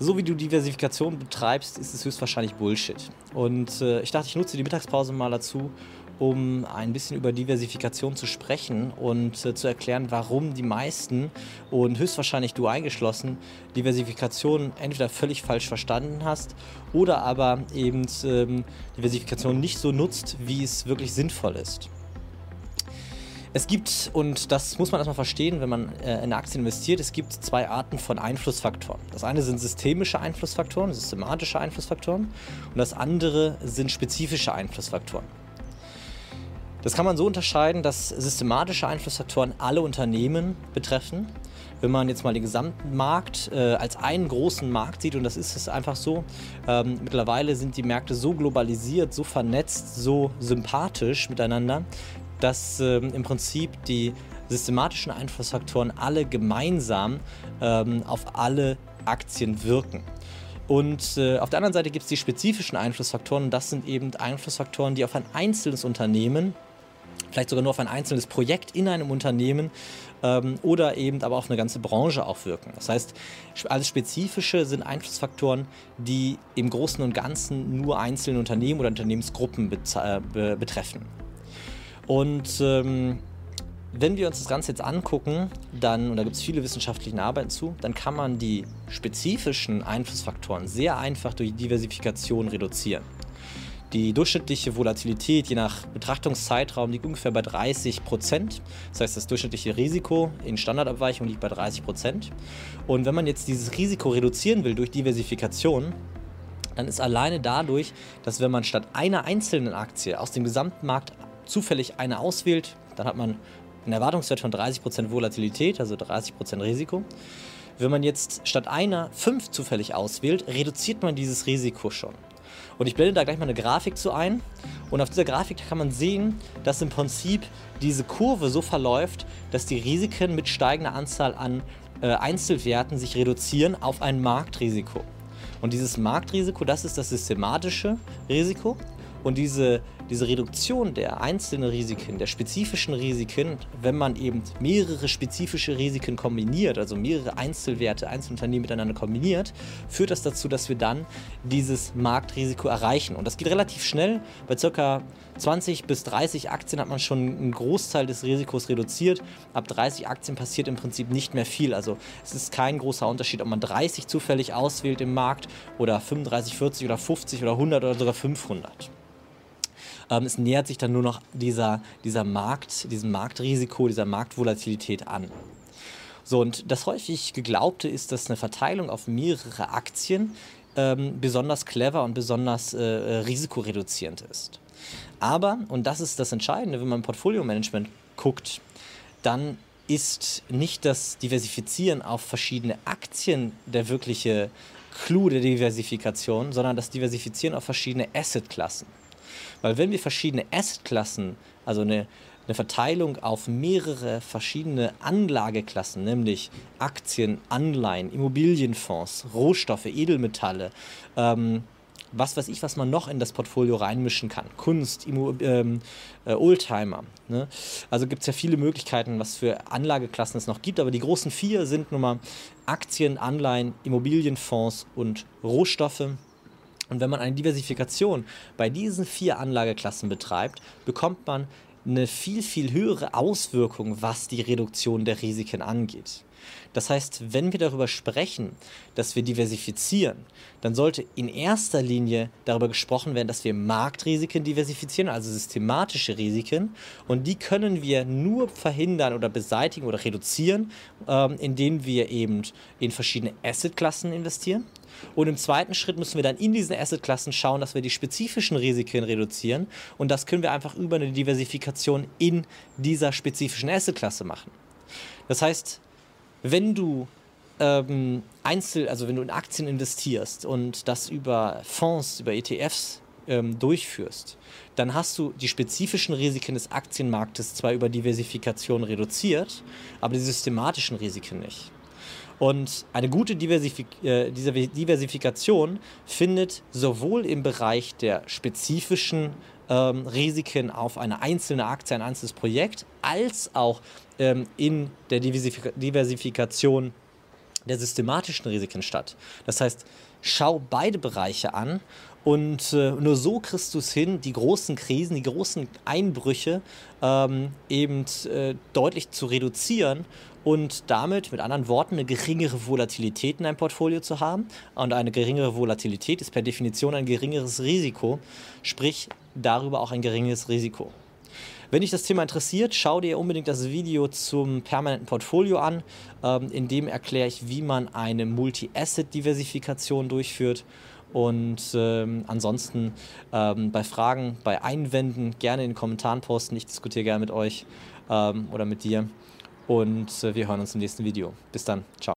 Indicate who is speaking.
Speaker 1: so wie du Diversifikation betreibst, ist es höchstwahrscheinlich Bullshit. Und äh, ich dachte, ich nutze die Mittagspause mal dazu, um ein bisschen über Diversifikation zu sprechen und äh, zu erklären, warum die meisten und höchstwahrscheinlich du eingeschlossen Diversifikation entweder völlig falsch verstanden hast oder aber eben ähm, Diversifikation nicht so nutzt, wie es wirklich sinnvoll ist. Es gibt, und das muss man erstmal verstehen, wenn man äh, in Aktien investiert, es gibt zwei Arten von Einflussfaktoren. Das eine sind systemische Einflussfaktoren, systematische Einflussfaktoren, und das andere sind spezifische Einflussfaktoren. Das kann man so unterscheiden, dass systematische Einflussfaktoren alle Unternehmen betreffen. Wenn man jetzt mal den gesamten Markt äh, als einen großen Markt sieht, und das ist es einfach so, ähm, mittlerweile sind die Märkte so globalisiert, so vernetzt, so sympathisch miteinander, dass ähm, im Prinzip die systematischen Einflussfaktoren alle gemeinsam ähm, auf alle Aktien wirken. Und äh, auf der anderen Seite gibt es die spezifischen Einflussfaktoren und das sind eben Einflussfaktoren, die auf ein einzelnes Unternehmen vielleicht sogar nur auf ein einzelnes Projekt in einem Unternehmen ähm, oder eben aber auf eine ganze Branche auch wirken. Das heißt, alles Spezifische sind Einflussfaktoren, die im Großen und Ganzen nur einzelne Unternehmen oder Unternehmensgruppen äh, betreffen. Und ähm, wenn wir uns das Ganze jetzt angucken, dann, und da gibt es viele wissenschaftliche Arbeiten zu, dann kann man die spezifischen Einflussfaktoren sehr einfach durch Diversifikation reduzieren. Die durchschnittliche Volatilität je nach Betrachtungszeitraum liegt ungefähr bei 30 Prozent. Das heißt, das durchschnittliche Risiko in Standardabweichung liegt bei 30 Prozent. Und wenn man jetzt dieses Risiko reduzieren will durch Diversifikation, dann ist alleine dadurch, dass wenn man statt einer einzelnen Aktie aus dem gesamten Markt zufällig eine auswählt, dann hat man einen Erwartungswert von 30% Volatilität, also 30% Risiko. Wenn man jetzt statt einer fünf zufällig auswählt, reduziert man dieses Risiko schon. Und ich blende da gleich mal eine Grafik zu ein. Und auf dieser Grafik kann man sehen, dass im Prinzip diese Kurve so verläuft, dass die Risiken mit steigender Anzahl an äh, Einzelwerten sich reduzieren auf ein Marktrisiko. Und dieses Marktrisiko, das ist das systematische Risiko. Und diese, diese Reduktion der einzelnen Risiken, der spezifischen Risiken, wenn man eben mehrere spezifische Risiken kombiniert, also mehrere Einzelwerte, Einzelunternehmen miteinander kombiniert, führt das dazu, dass wir dann dieses Marktrisiko erreichen. Und das geht relativ schnell. Bei ca. 20 bis 30 Aktien hat man schon einen Großteil des Risikos reduziert. Ab 30 Aktien passiert im Prinzip nicht mehr viel. Also es ist kein großer Unterschied, ob man 30 zufällig auswählt im Markt oder 35, 40 oder 50 oder 100 oder sogar 500. Ähm, es nähert sich dann nur noch dieser, dieser Markt, diesem Marktrisiko, dieser Marktvolatilität an. So, und das häufig Geglaubte ist, dass eine Verteilung auf mehrere Aktien ähm, besonders clever und besonders äh, äh risikoreduzierend ist. Aber, und das ist das Entscheidende, wenn man Portfolio-Management guckt, dann ist nicht das Diversifizieren auf verschiedene Aktien der wirkliche Clou der Diversifikation, sondern das Diversifizieren auf verschiedene Assetklassen. Weil wenn wir verschiedene Assetklassen, also eine, eine Verteilung auf mehrere verschiedene Anlageklassen, nämlich Aktien, Anleihen, Immobilienfonds, Rohstoffe, Edelmetalle, ähm, was weiß ich, was man noch in das Portfolio reinmischen kann. Kunst, Immo ähm, äh, Oldtimer. Ne? Also gibt es ja viele Möglichkeiten, was für Anlageklassen es noch gibt, aber die großen vier sind nun mal Aktien, Anleihen, Immobilienfonds und Rohstoffe. Und wenn man eine Diversifikation bei diesen vier Anlageklassen betreibt, bekommt man eine viel, viel höhere Auswirkung, was die Reduktion der Risiken angeht. Das heißt, wenn wir darüber sprechen, dass wir diversifizieren, dann sollte in erster Linie darüber gesprochen werden, dass wir Marktrisiken diversifizieren, also systematische Risiken. Und die können wir nur verhindern oder beseitigen oder reduzieren, ähm, indem wir eben in verschiedene Assetklassen investieren. Und im zweiten Schritt müssen wir dann in diesen Assetklassen schauen, dass wir die spezifischen Risiken reduzieren. Und das können wir einfach über eine Diversifikation in dieser spezifischen Assetklasse machen. Das heißt, wenn du ähm, einzel, also wenn du in Aktien investierst und das über Fonds, über ETFs ähm, durchführst, dann hast du die spezifischen Risiken des Aktienmarktes zwar über Diversifikation reduziert, aber die systematischen Risiken nicht. Und eine gute Diversifik äh, Diversifikation findet sowohl im Bereich der spezifischen ähm, Risiken auf eine einzelne Aktie, ein einzelnes Projekt, als auch ähm, in der Diversifik Diversifikation der systematischen Risiken statt. Das heißt, schau beide Bereiche an und äh, nur so kriegst du es hin, die großen Krisen, die großen Einbrüche ähm, eben äh, deutlich zu reduzieren und damit, mit anderen Worten, eine geringere Volatilität in deinem Portfolio zu haben. Und eine geringere Volatilität ist per Definition ein geringeres Risiko, sprich darüber auch ein geringeres Risiko. Wenn dich das Thema interessiert, schau dir unbedingt das Video zum permanenten Portfolio an. Ähm, in dem erkläre ich, wie man eine Multi-Asset-Diversifikation durchführt. Und ähm, ansonsten ähm, bei Fragen, bei Einwänden gerne in den Kommentaren posten. Ich diskutiere gerne mit euch ähm, oder mit dir. Und äh, wir hören uns im nächsten Video. Bis dann. Ciao.